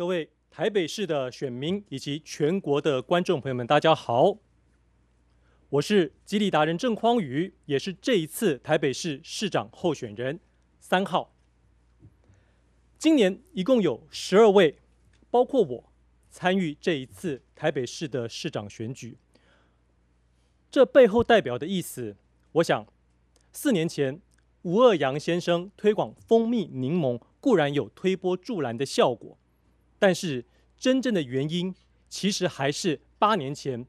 各位台北市的选民以及全国的观众朋友们，大家好，我是激励达人郑匡宇，也是这一次台北市市长候选人三号。今年一共有十二位，包括我，参与这一次台北市的市长选举。这背后代表的意思，我想，四年前吴二阳先生推广蜂蜜柠檬固然有推波助澜的效果。但是真正的原因，其实还是八年前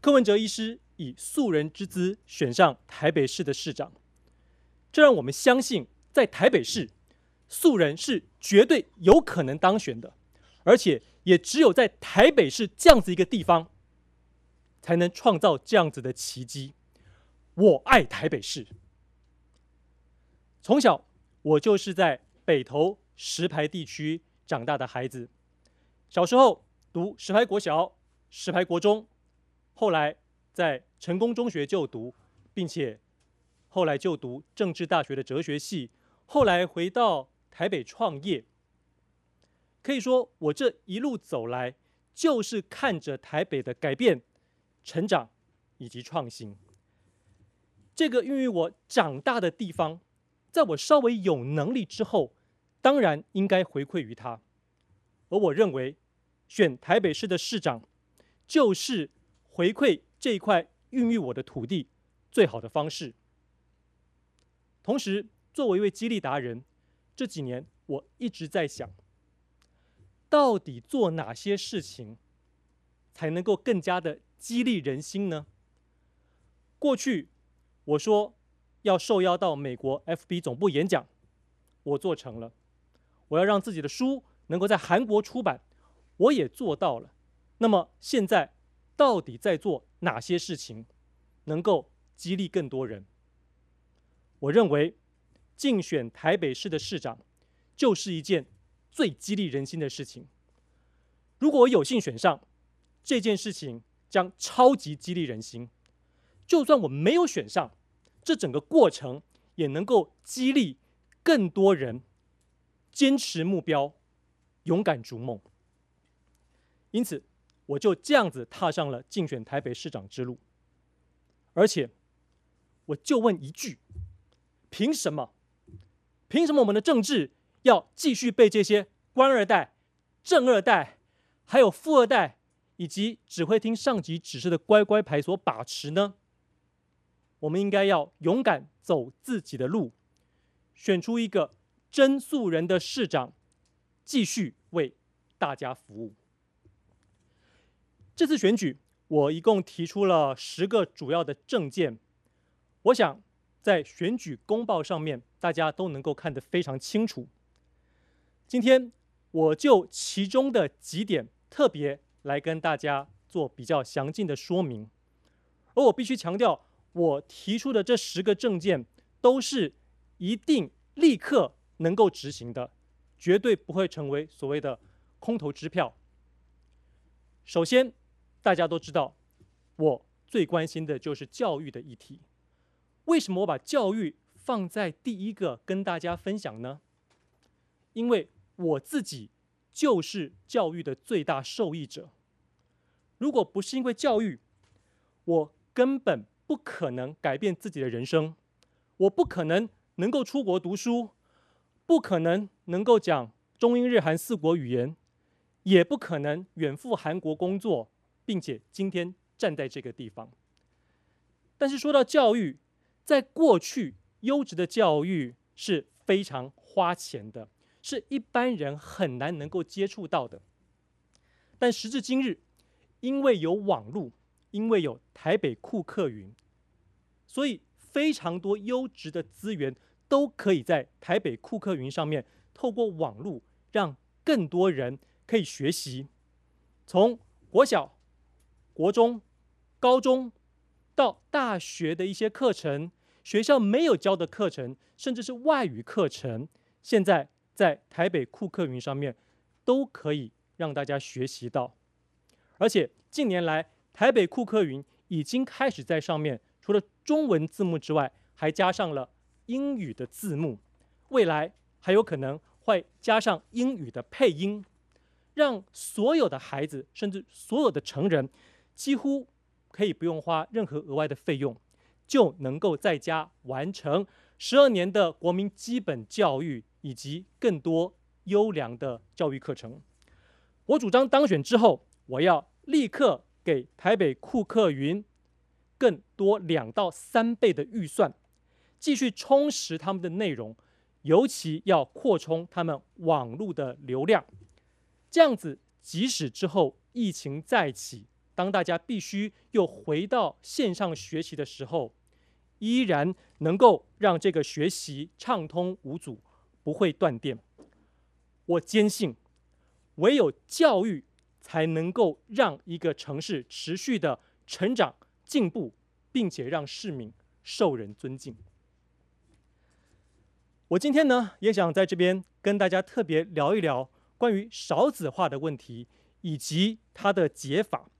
柯文哲医师以素人之姿选上台北市的市长，这让我们相信，在台北市，素人是绝对有可能当选的，而且也只有在台北市这样子一个地方，才能创造这样子的奇迹。我爱台北市，从小我就是在北投石牌地区。长大的孩子，小时候读石牌国小、石牌国中，后来在成功中学就读，并且后来就读政治大学的哲学系，后来回到台北创业。可以说，我这一路走来，就是看着台北的改变、成长以及创新。这个孕育我长大的地方，在我稍微有能力之后。当然应该回馈于他，而我认为，选台北市的市长，就是回馈这一块孕育我的土地最好的方式。同时，作为一位激励达人，这几年我一直在想，到底做哪些事情，才能够更加的激励人心呢？过去我说要受邀到美国 FB 总部演讲，我做成了。我要让自己的书能够在韩国出版，我也做到了。那么现在到底在做哪些事情，能够激励更多人？我认为竞选台北市的市长就是一件最激励人心的事情。如果我有幸选上，这件事情将超级激励人心。就算我没有选上，这整个过程也能够激励更多人。坚持目标，勇敢逐梦。因此，我就这样子踏上了竞选台北市长之路。而且，我就问一句：凭什么？凭什么我们的政治要继续被这些官二代、正二代，还有富二代，以及只会听上级指示的乖乖牌所把持呢？我们应该要勇敢走自己的路，选出一个。真素人的市长，继续为大家服务。这次选举，我一共提出了十个主要的政见。我想在选举公报上面，大家都能够看得非常清楚。今天我就其中的几点特别来跟大家做比较详尽的说明。而我必须强调，我提出的这十个政见都是一定立刻。能够执行的，绝对不会成为所谓的空头支票。首先，大家都知道，我最关心的就是教育的议题。为什么我把教育放在第一个跟大家分享呢？因为我自己就是教育的最大受益者。如果不是因为教育，我根本不可能改变自己的人生，我不可能能够出国读书。不可能能够讲中英日韩四国语言，也不可能远赴韩国工作，并且今天站在这个地方。但是说到教育，在过去优质的教育是非常花钱的，是一般人很难能够接触到的。但时至今日，因为有网络，因为有台北库克云，所以非常多优质的资源。都可以在台北库克云上面，透过网络让更多人可以学习，从国小、国中、高中到大学的一些课程，学校没有教的课程，甚至是外语课程，现在在台北库克云上面都可以让大家学习到。而且近年来，台北库克云已经开始在上面，除了中文字幕之外，还加上了。英语的字幕，未来还有可能会加上英语的配音，让所有的孩子，甚至所有的成人，几乎可以不用花任何额外的费用，就能够在家完成十二年的国民基本教育以及更多优良的教育课程。我主张当选之后，我要立刻给台北库克云更多两到三倍的预算，继续充实他们的内容，尤其要扩充他们网络的流量。这样子，即使之后疫情再起，当大家必须又回到线上学习的时候，依然能够让这个学习畅通无阻，不会断电。我坚信，唯有教育才能够让一个城市持续的成长进步，并且让市民受人尊敬。我今天呢，也想在这边跟大家特别聊一聊关于少子化的问题以及它的解法。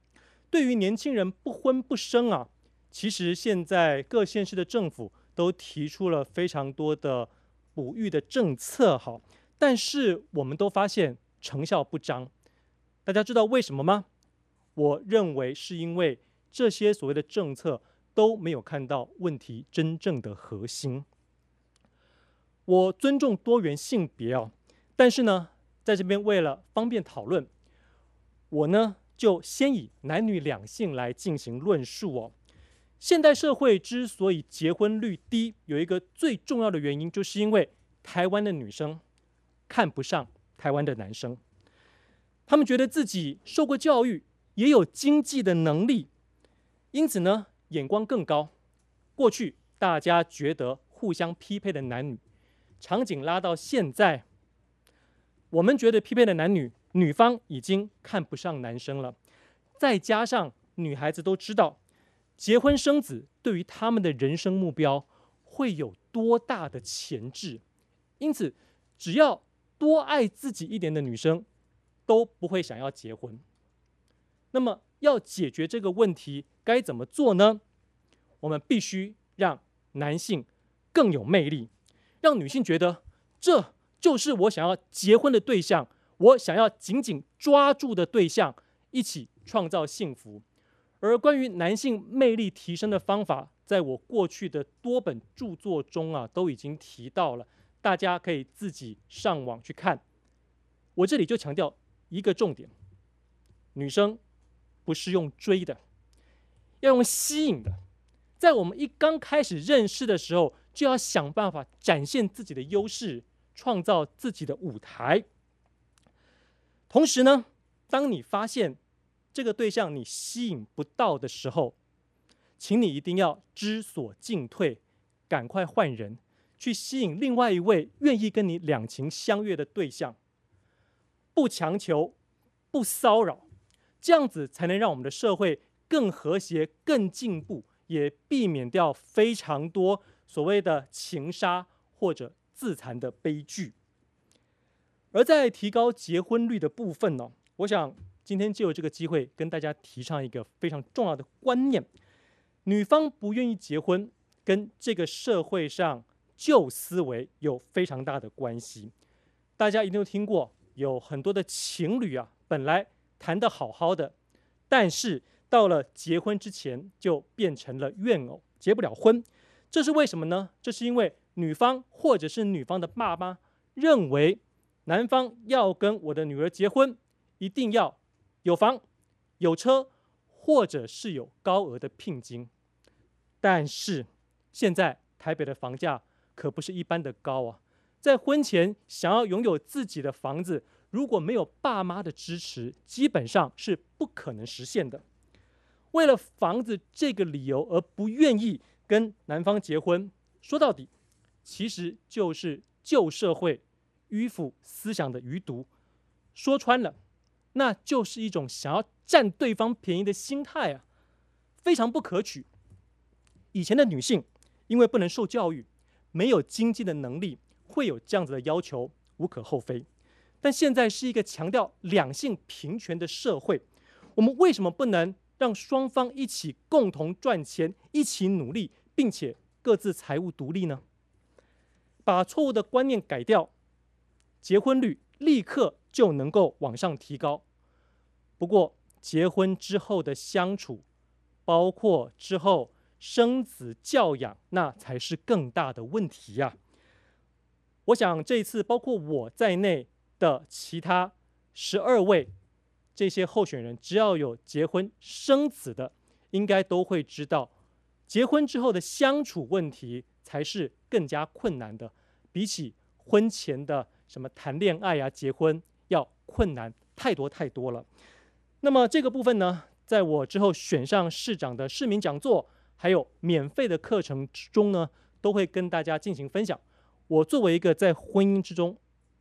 对于年轻人不婚不生啊，其实现在各县市的政府都提出了非常多的哺育的政策，好，但是我们都发现。成效不彰，大家知道为什么吗？我认为是因为这些所谓的政策都没有看到问题真正的核心。我尊重多元性别哦，但是呢，在这边为了方便讨论，我呢就先以男女两性来进行论述哦。现代社会之所以结婚率低，有一个最重要的原因，就是因为台湾的女生看不上。台湾的男生，他们觉得自己受过教育，也有经济的能力，因此呢，眼光更高。过去大家觉得互相匹配的男女，场景拉到现在，我们觉得匹配的男女，女方已经看不上男生了。再加上女孩子都知道，结婚生子对于他们的人生目标会有多大的前置，因此只要。多爱自己一点的女生都不会想要结婚。那么要解决这个问题该怎么做呢？我们必须让男性更有魅力，让女性觉得这就是我想要结婚的对象，我想要紧紧抓住的对象，一起创造幸福。而关于男性魅力提升的方法，在我过去的多本著作中啊，都已经提到了。大家可以自己上网去看，我这里就强调一个重点：女生不是用追的，要用吸引的。在我们一刚开始认识的时候，就要想办法展现自己的优势，创造自己的舞台。同时呢，当你发现这个对象你吸引不到的时候，请你一定要知所进退，赶快换人。去吸引另外一位愿意跟你两情相悦的对象，不强求，不骚扰，这样子才能让我们的社会更和谐、更进步，也避免掉非常多所谓的情杀或者自残的悲剧。而在提高结婚率的部分呢，我想今天就有这个机会跟大家提倡一个非常重要的观念：女方不愿意结婚，跟这个社会上。旧思维有非常大的关系，大家一定都听过，有很多的情侣啊，本来谈得好好的，但是到了结婚之前就变成了怨偶，结不了婚。这是为什么呢？这是因为女方或者是女方的爸妈认为，男方要跟我的女儿结婚，一定要有房、有车，或者是有高额的聘金。但是现在台北的房价，可不是一般的高啊！在婚前想要拥有自己的房子，如果没有爸妈的支持，基本上是不可能实现的。为了房子这个理由而不愿意跟男方结婚，说到底，其实就是旧社会迂腐思想的余毒。说穿了，那就是一种想要占对方便宜的心态啊，非常不可取。以前的女性因为不能受教育。没有经济的能力，会有这样子的要求，无可厚非。但现在是一个强调两性平权的社会，我们为什么不能让双方一起共同赚钱，一起努力，并且各自财务独立呢？把错误的观念改掉，结婚率立刻就能够往上提高。不过，结婚之后的相处，包括之后生子教养，那才是更大的问题呀。我想这一次包括我在内的其他十二位这些候选人，只要有结婚生子的，应该都会知道，结婚之后的相处问题才是更加困难的，比起婚前的什么谈恋爱啊、结婚要困难太多太多了。那么这个部分呢，在我之后选上市长的市民讲座，还有免费的课程之中呢，都会跟大家进行分享。我作为一个在婚姻之中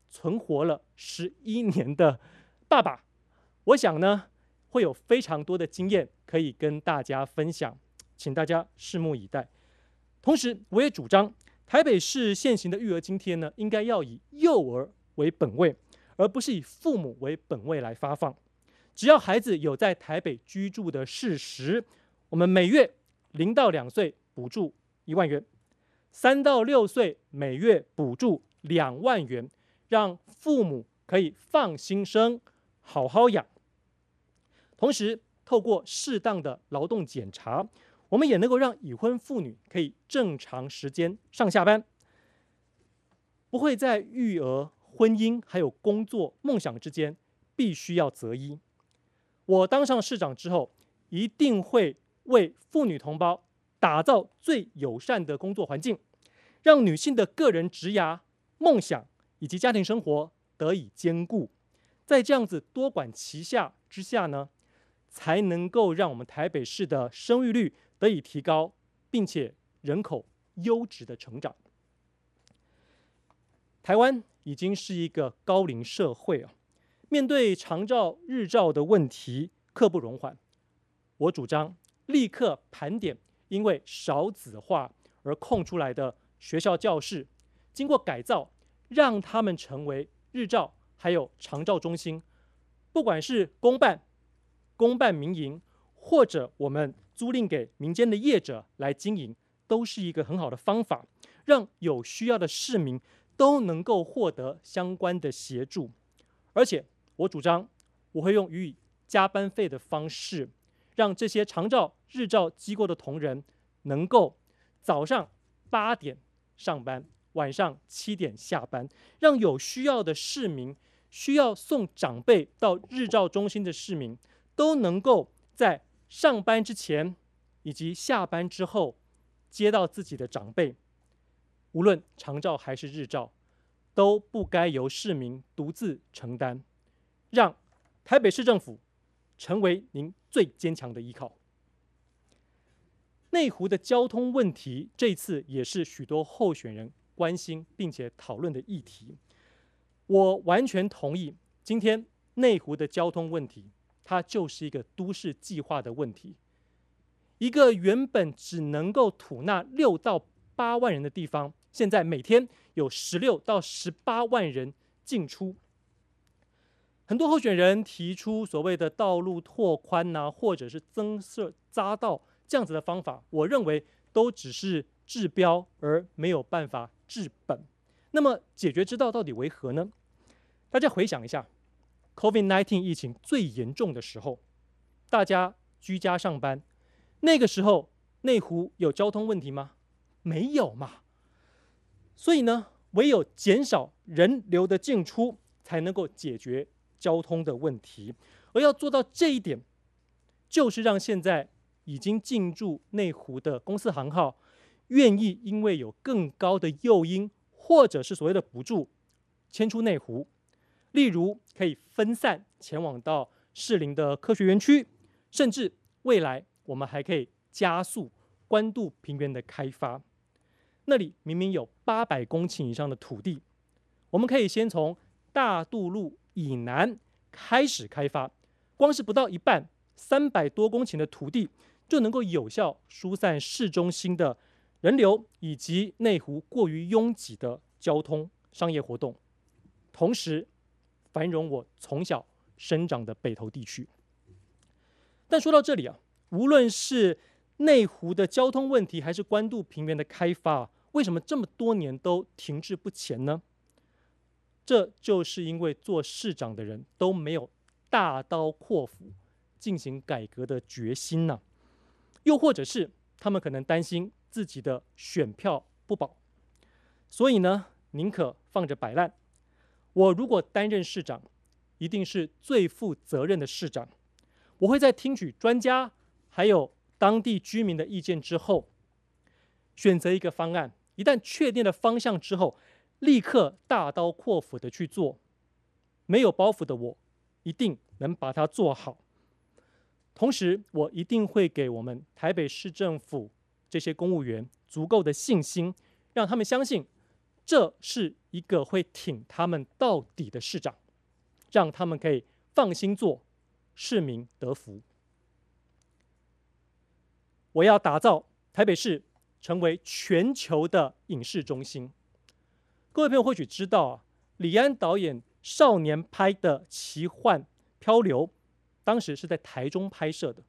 存活了十一年的爸爸，我想呢，会有非常多的经验可以跟大家分享，请大家拭目以待。同时，我也主张台北市现行的育儿津贴呢，应该要以幼儿为本位，而不是以父母为本位来发放。只要孩子有在台北居住的事实，我们每月零到两岁补助一万元，三到六岁每月补助两万元，让父母可以放心生，好好养。同时，透过适当的劳动检查，我们也能够让已婚妇女可以正常时间上下班，不会在育儿、婚姻还有工作梦想之间必须要择一。我当上市长之后，一定会为妇女同胞打造最友善的工作环境，让女性的个人职涯、梦想以及家庭生活得以兼顾。在这样子多管齐下之下呢，才能够让我们台北市的生育率得以提高，并且人口优质的成长。台湾已经是一个高龄社会啊。面对长照、日照的问题，刻不容缓。我主张立刻盘点，因为少子化而空出来的学校教室，经过改造，让他们成为日照还有长照中心。不管是公办、公办民营，或者我们租赁给民间的业者来经营，都是一个很好的方法，让有需要的市民都能够获得相关的协助，而且。我主张，我会用予以加班费的方式，让这些长照、日照机构的同仁能够早上八点上班，晚上七点下班，让有需要的市民、需要送长辈到日照中心的市民，都能够在上班之前以及下班之后接到自己的长辈，无论长照还是日照，都不该由市民独自承担。让台北市政府成为您最坚强的依靠。内湖的交通问题，这次也是许多候选人关心并且讨论的议题。我完全同意，今天内湖的交通问题，它就是一个都市计划的问题。一个原本只能够吐纳六到八万人的地方，现在每天有十六到十八万人进出。很多候选人提出所谓的道路拓宽呐、啊，或者是增设匝道这样子的方法，我认为都只是治标而没有办法治本。那么解决之道到底为何呢？大家回想一下，COVID-19 疫情最严重的时候，大家居家上班，那个时候内湖有交通问题吗？没有嘛。所以呢，唯有减少人流的进出，才能够解决。交通的问题，而要做到这一点，就是让现在已经进驻内湖的公司行号，愿意因为有更高的诱因，或者是所谓的补助，迁出内湖。例如，可以分散前往到士林的科学园区，甚至未来我们还可以加速关渡平原的开发。那里明明有八百公顷以上的土地，我们可以先从大渡路。以南开始开发，光是不到一半，三百多公顷的土地就能够有效疏散市中心的人流以及内湖过于拥挤的交通商业活动，同时繁荣我从小生长的北投地区。但说到这里啊，无论是内湖的交通问题，还是关渡平原的开发，为什么这么多年都停滞不前呢？这就是因为做市长的人都没有大刀阔斧进行改革的决心呢、又或者是他们可能担心自己的选票不保，所以呢，宁可放着摆烂。我如果担任市长，一定是最负责任的市长。我会在听取专家还有当地居民的意见之后，选择一个方案。一旦确定了方向之后，立刻大刀阔斧的去做。没有包袱的我，一定能把它做好。同时，我一定会给我们台北市政府这些公务员足够的信心，让他们相信这是一个会挺他们到底的市长，让他们可以放心做。市民得福。我要打造台北市成为全球的影视中心。各位朋友或许知道啊，李安导演少年拍的《奇幻漂流》，当时是在台中拍摄的。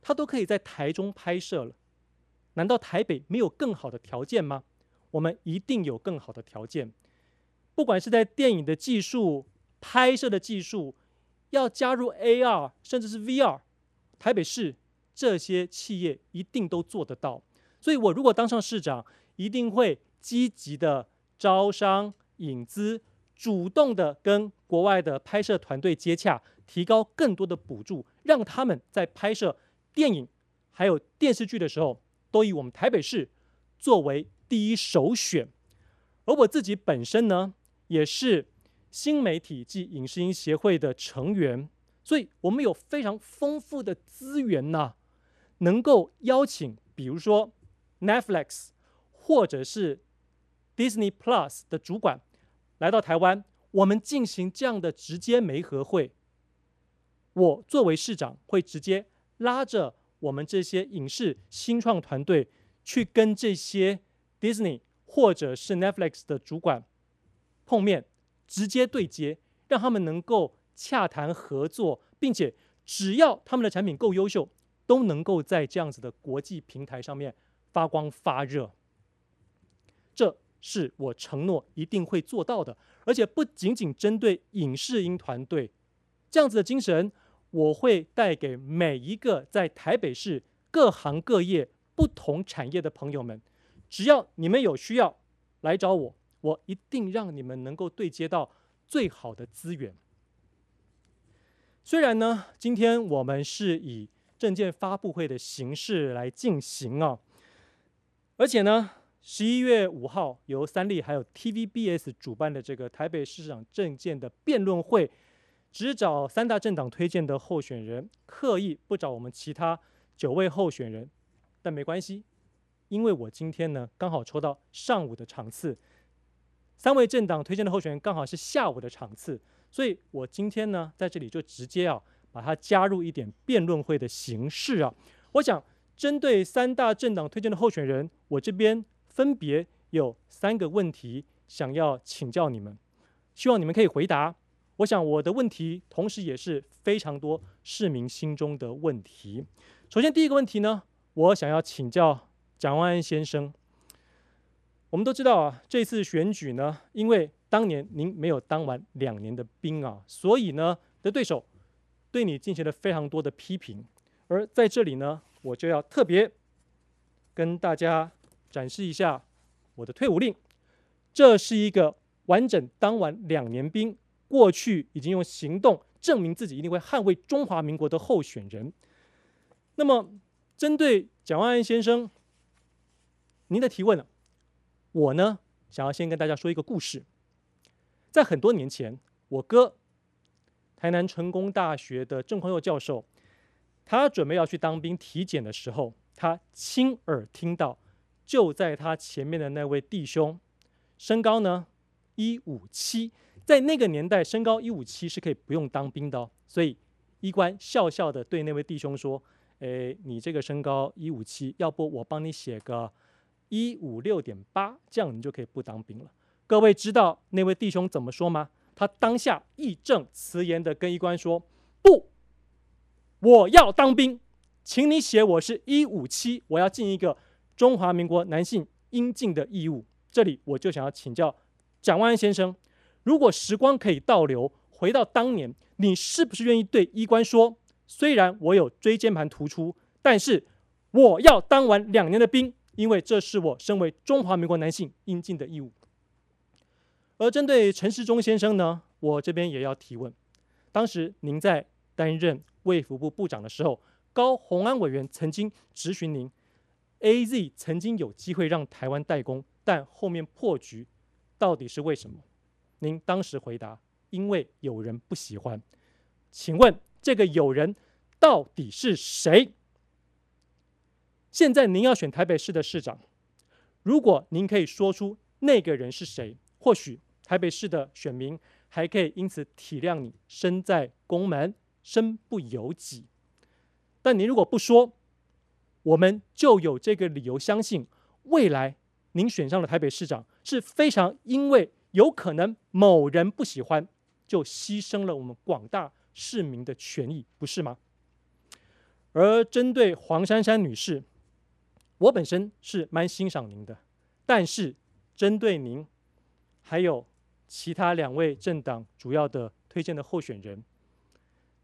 他都可以在台中拍摄了，难道台北没有更好的条件吗？我们一定有更好的条件，不管是在电影的技术、拍摄的技术。要加入 AR 甚至是 VR，台北市这些企业一定都做得到。所以，我如果当上市长，一定会积极的招商引资，主动的跟国外的拍摄团队接洽，提高更多的补助，让他们在拍摄电影还有电视剧的时候，都以我们台北市作为第一首选。而我自己本身呢，也是。新媒体暨影视音协会的成员，所以我们有非常丰富的资源呐、啊，能够邀请，比如说 Netflix 或者是 Disney Plus 的主管来到台湾，我们进行这样的直接媒合会。我作为市长，会直接拉着我们这些影视新创团队去跟这些 Disney 或者是 Netflix 的主管碰面。直接对接，让他们能够洽谈合作，并且只要他们的产品够优秀，都能够在这样子的国际平台上面发光发热。这是我承诺一定会做到的，而且不仅仅针对影视音团队，这样子的精神，我会带给每一个在台北市各行各业不同产业的朋友们。只要你们有需要，来找我。我一定让你们能够对接到最好的资源。虽然呢，今天我们是以证件发布会的形式来进行啊，而且呢，十一月五号由三立还有 TVBS 主办的这个台北市长证件的辩论会，只找三大政党推荐的候选人，刻意不找我们其他九位候选人，但没关系，因为我今天呢刚好抽到上午的场次。三位政党推荐的候选人刚好是下午的场次，所以我今天呢在这里就直接啊把它加入一点辩论会的形式啊。我想针对三大政党推荐的候选人，我这边分别有三个问题想要请教你们，希望你们可以回答。我想我的问题同时也是非常多市民心中的问题。首先第一个问题呢，我想要请教蒋万安先生。我们都知道啊，这次选举呢，因为当年您没有当完两年的兵啊，所以呢，的对手对你进行了非常多的批评。而在这里呢，我就要特别跟大家展示一下我的退伍令。这是一个完整当完两年兵，过去已经用行动证明自己一定会捍卫中华民国的候选人。那么，针对蒋万安先生您的提问呢？我呢，想要先跟大家说一个故事。在很多年前，我哥，台南成功大学的郑匡佑教授，他准备要去当兵体检的时候，他亲耳听到，就在他前面的那位弟兄，身高呢一五七，在那个年代，身高一五七是可以不用当兵的哦。所以医官笑笑的对那位弟兄说：“诶，你这个身高一五七，要不我帮你写个。”一五六点八，这样你就可以不当兵了。各位知道那位弟兄怎么说吗？他当下义正辞严的跟医官说：“不，我要当兵，请你写我是一五七，我要尽一个中华民国男性应尽的义务。”这里我就想要请教蒋万安先生，如果时光可以倒流，回到当年，你是不是愿意对医官说：虽然我有椎间盘突出，但是我要当完两年的兵，因为这是我身为中华民国男性应尽的义务。而针对陈时中先生呢，我这边也要提问：当时您在担任卫福部部长的时候，高虹安委员曾经质询您，AZ 曾经有机会让台湾代工，但后面破局，到底是为什么？您当时回答：因为有人不喜欢。请问这个有人到底是谁？现在您要选台北市的市长，如果您可以说出那个人是谁，或许台北市的选民还可以因此体谅你身在宫门，身不由己。但您如果不说，我们就有这个理由相信，未来您选上了台北市长是非常因为有可能某人不喜欢，就牺牲了我们广大市民的权益，不是吗？而针对黄珊珊女士，我本身是蛮欣赏您的，但是针对您还有其他两位政党主要的推荐的候选人，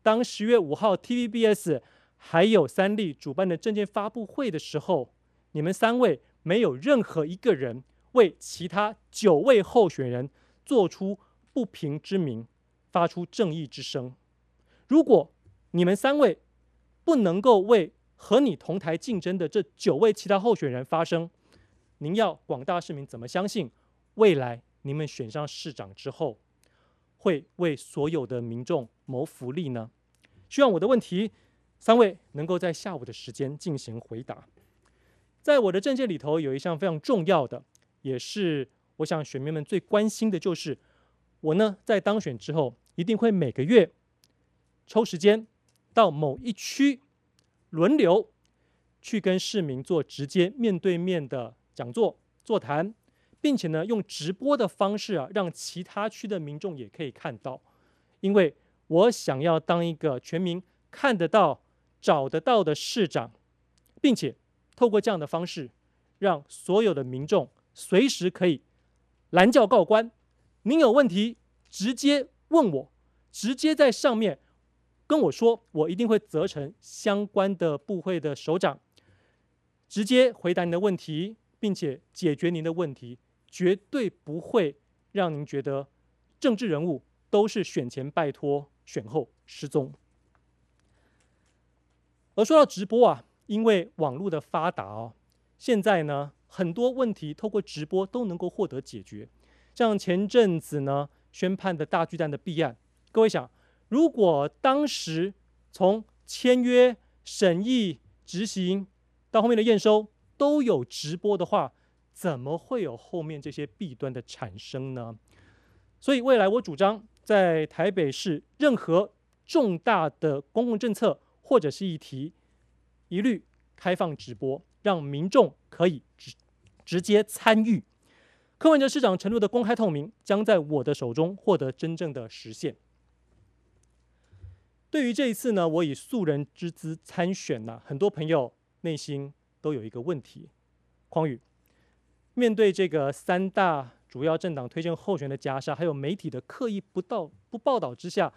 当十月五号 TVBS 还有三立主办的政见发布会的时候，你们三位没有任何一个人为其他九位候选人做出不平之鸣，发出正义之声。如果你们三位不能够为和你同台竞争的这九位其他候选人发声，您要广大市民怎么相信未来你们选上市长之后会为所有的民众谋福利呢？希望我的问题。三位能够在下午的时间进行回答。在我的政见里头，有一项非常重要的，也是我想选民们最关心的，就是我呢在当选之后，一定会每个月抽时间到某一区轮流去跟市民做直接面对面的讲座座谈，并且呢用直播的方式啊，让其他区的民众也可以看到，因为我想要当一个全民看得到。找得到的市长，并且透过这样的方式，让所有的民众随时可以拦轿告官。您有问题直接问我，直接在上面跟我说，我一定会责成相关的部会的首长直接回答您的问题，并且解决您的问题，绝对不会让您觉得政治人物都是选前拜托，选后失踪。而说到直播啊，因为网络的发达哦，现在呢很多问题透过直播都能够获得解决。像前阵子呢宣判的大巨蛋的弊案，各位想，如果当时从签约、审议、执行到后面的验收都有直播的话，怎么会有后面这些弊端的产生呢？所以未来我主张在台北市任何重大的公共政策。或者是议题，一律开放直播，让民众可以直直接参与。柯文哲市长承诺的公开透明，将在我的手中获得真正的实现。对于这一次呢，我以素人之姿参选呢，很多朋友内心都有一个问题：匡宇，面对这个三大主要政党推荐候选的夹杀，还有媒体的刻意不到不报道之下，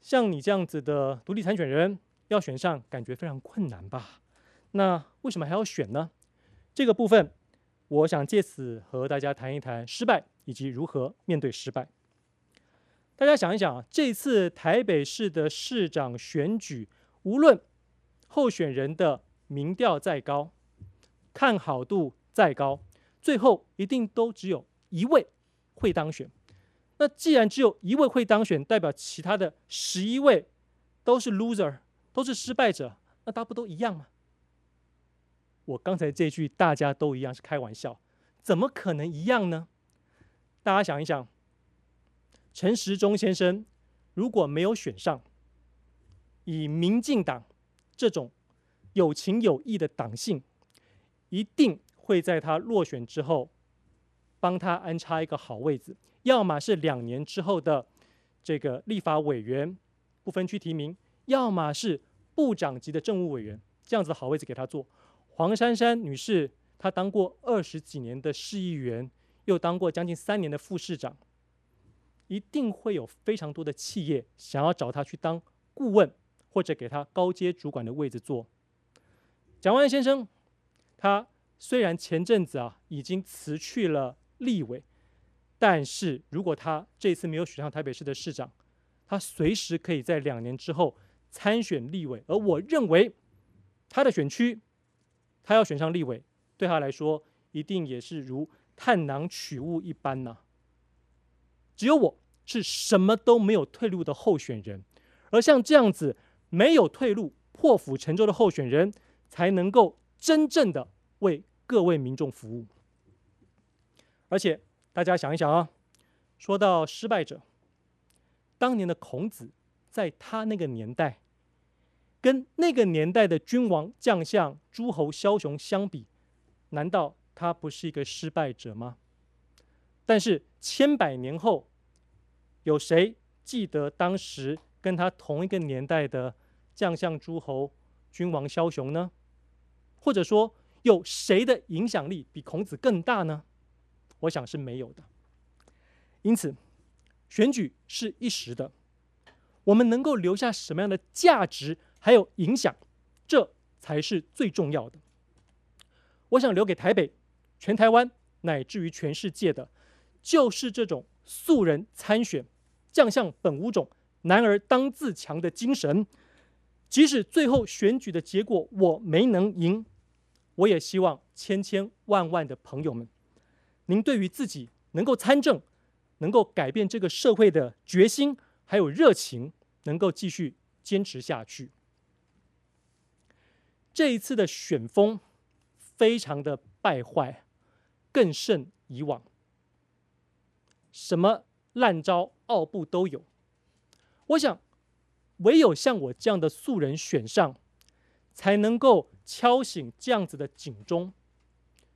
像你这样子的独立参选人。要选上，感觉非常困难吧？那为什么还要选呢？这个部分，我想借此和大家谈一谈失败以及如何面对失败。大家想一想啊，这次台北市的市长选举，无论候选人的民调再高，看好度再高，最后一定都只有一位会当选。那既然只有一位会当选，代表其他的十一位都是 loser。都是失败者，那大家不都一样吗？我刚才这句“大家都一样”是开玩笑，怎么可能一样呢？大家想一想，陈时中先生如果没有选上，以民进党这种有情有义的党性，一定会在他落选之后帮他安插一个好位置，要么是两年之后的这个立法委员不分区提名。要么是部长级的政务委员，这样子的好位置给他做。黄珊珊女士，她当过二十几年的市议员，又当过将近三年的副市长，一定会有非常多的企业想要找他去当顾问，或者给他高阶主管的位置做。蒋万先生，他虽然前阵子啊已经辞去了立委，但是如果他这次没有选上台北市的市长，他随时可以在两年之后参选立委。而我认为他的选区，他要选上立委，对他来说一定也是如探囊取物一般呐、只有我是什么都没有退路的候选人，而像这样子没有退路、破釜沉舟的候选人，才能够真正的为各位民众服务。而且大家想一想啊，说到失败者，当年的孔子，在他那个年代，跟那个年代的君王将相诸侯枭雄相比，难道他不是一个失败者吗？但是千百年后，有谁记得当时跟他同一个年代的将相诸侯、君王枭雄呢？或者说，有谁的影响力比孔子更大呢？我想是没有的。因此，选举是一时的，我们能够留下什么样的价值还有影响，这才是最重要的。我想留给台北、全台湾乃至于全世界的。就是这种素人参选，将相本无种，男儿当自强的精神。即使最后选举的结果我没能赢，我也希望千千万万的朋友们，您对于自己能够参政、能够改变这个社会的决心还有热情，能够继续坚持下去。这一次的选风非常的败坏，更胜以往。什么烂招、奥布都有。我想，唯有像我这样的素人选上，才能够敲醒这样子的警钟，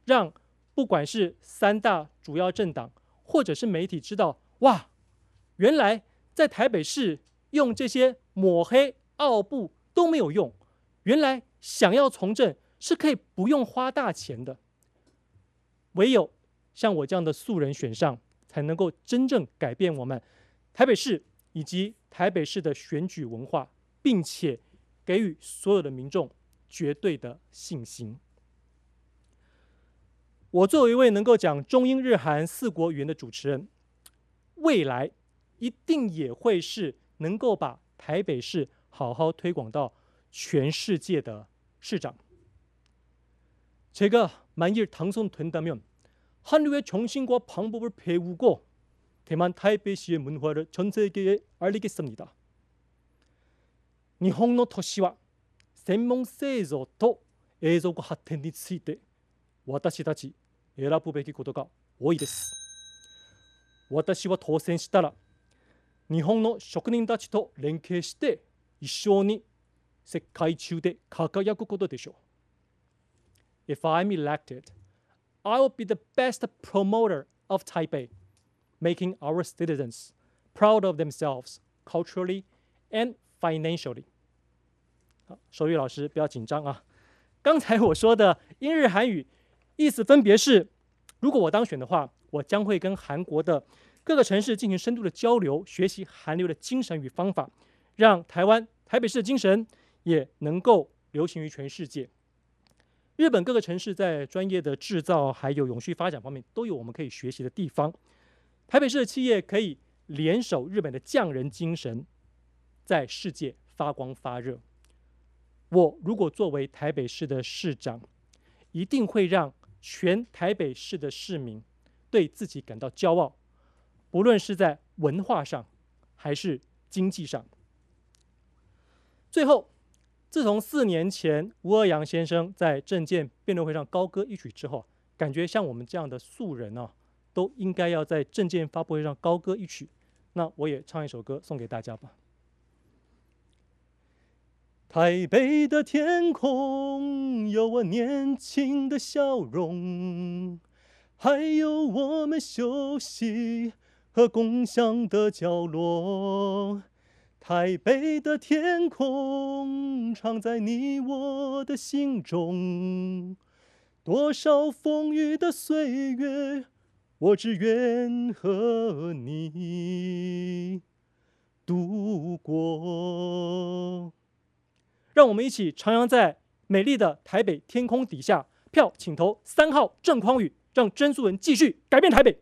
让不管是三大主要政党，或者是媒体知道，哇，原来在台北市用这些抹黑、奥布都没有用，原来想要从政是可以不用花大钱的。唯有像我这样的素人选上。才能够真正改变我们台北市以及台北市的选举文化，并且给予所有的民众绝对的信心。我作为一位能够讲中英日韩四国语言的主持人，未来一定也会是能够把台北市好好推广到全世界的市长。这个满意당선된다면 한류의 정신과 방법을 배우고 대만 타이베이시의 문화를 전 세계에 알리겠습니다. 일본의 도시와専门 制造 と 에이조고 하텐니 ついて私たち选ぶべきことが多いです。私は当选したら日本の职人たちと连携して一绪に世界中で辉くことでしょう。If I'm elected, I will be the best promoter of Taipei, Making our citizens proud of themselves culturally and financially. 好，手语老师不要紧张啊！刚才我说的英日韩语意思分别是：如果我当选的话，我将会跟韩国的各个城市进行深度的交流，学习韩流的精神与方法，让台湾台北市的精神也能够流行于全世界。日本各个城市在专业的制造还有永续发展方面都有我们可以学习的地方。台北市的企业可以联手日本的匠人精神，在世界发光发热。我如果作为台北市的市长，一定会让全台北市的市民对自己感到骄傲，不论是在文化上还是经济上。最后。自从四年前吴尔阳先生在政见辩论会上高歌一曲之后，感觉像我们这样的素人啊，都应该要在证件发布会上高歌一曲。那我也唱一首歌送给大家吧。台北的天空有我年轻的笑容，还有我们休息和共享的角落。台北的天空藏在你我的心中，多少风雨的岁月，我只愿和你度过。让我们一起徜徉在美丽的台北天空底下，票请投三号郑匡宇，让曾素文继续改变台北。